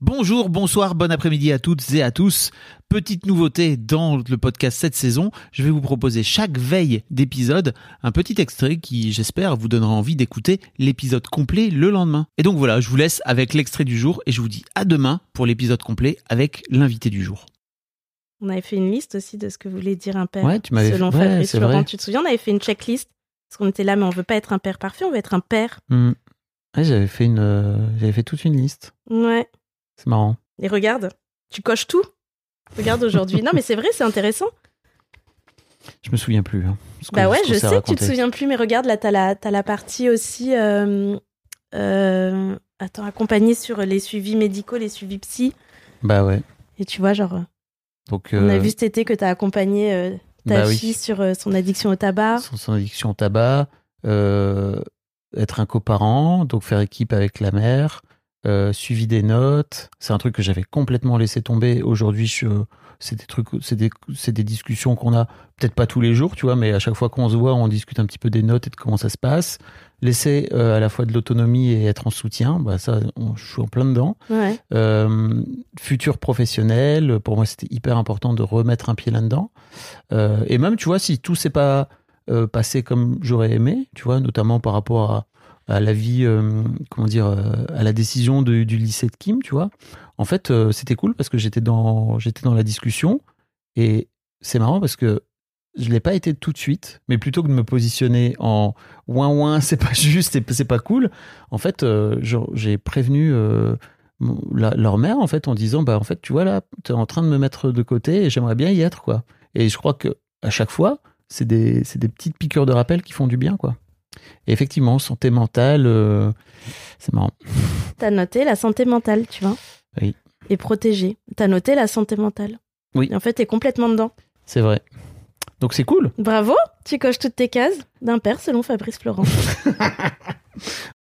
Bonjour, bonsoir, bon après-midi à toutes et à tous. Petite nouveauté dans le podcast cette saison, je vais vous proposer chaque veille d'épisode un petit extrait qui, j'espère, vous donnera envie d'écouter l'épisode complet le lendemain. Et donc voilà, je vous laisse avec l'extrait du jour et je vous dis à demain pour l'épisode complet avec l'invité du jour. On avait fait une liste aussi de ce que voulait dire un père. Ouais, tu m'avais Selon fait- ouais, Fabrice c'est Laurent, vrai. tu te souviens, on avait fait une checklist. Parce qu'on était là, mais on veut pas être un père parfait, on veut être un père. Hmm. Ouais, j'avais fait une, euh, j'avais fait toute une liste. Ouais. C'est marrant. Et regarde, tu coches tout. Regarde aujourd'hui. non, mais c'est vrai, c'est intéressant. Je me souviens plus. hein, Bah ouais, je sais que tu te souviens plus, mais regarde, là, t'as la, t'as la partie aussi. euh, euh, attends, accompagnée sur les suivis médicaux, les suivis psy. Bah ouais. Et tu vois, genre, Donc, on a euh, vu cet été que t'as accompagné euh, ta bah oui. fille sur euh, son addiction au tabac. son, son addiction au tabac, être un coparent, donc faire équipe avec la mère, euh, suivi des notes. C'est un truc que j'avais complètement laissé tomber. Aujourd'hui, c'est des trucs, c'est des, c'est des discussions qu'on a peut-être pas tous les jours, tu vois, mais à chaque fois qu'on se voit, on discute un petit peu des notes et de comment ça se passe. Laisser euh, à la fois de l'autonomie et être en soutien, bah ça, on, je suis en plein dedans. Ouais. Euh, futur professionnel, pour moi c'était hyper important de remettre un pied là-dedans. Et même, tu vois, si tout s'est pas passé comme j'aurais aimé, tu vois, notamment par rapport à, à la vie, euh, comment dire, euh, à la décision du lycée de Kim, tu vois. En fait, euh, c'était cool parce que j'étais dans, j'étais dans la discussion et c'est marrant parce que je l'ai pas été tout de suite, mais plutôt que de me positionner en ouin ouin, c'est pas juste, et c'est pas cool. En fait, j'ai prévenu leur mère en fait en disant bah en fait tu vois là, tu es en train de me mettre de côté et j'aimerais bien y être quoi. Et je crois que à chaque fois, c'est des c'est des petites piqûres de rappel qui font du bien quoi. Et effectivement, santé mentale, euh, c'est marrant. T'as noté la santé mentale, tu vois? Oui. Et protégée. T'as noté la santé mentale? Oui. Et en fait, t'es complètement dedans. C'est vrai. Donc c'est cool. Bravo, tu coches toutes tes cases d'un père selon Fabrice Florent.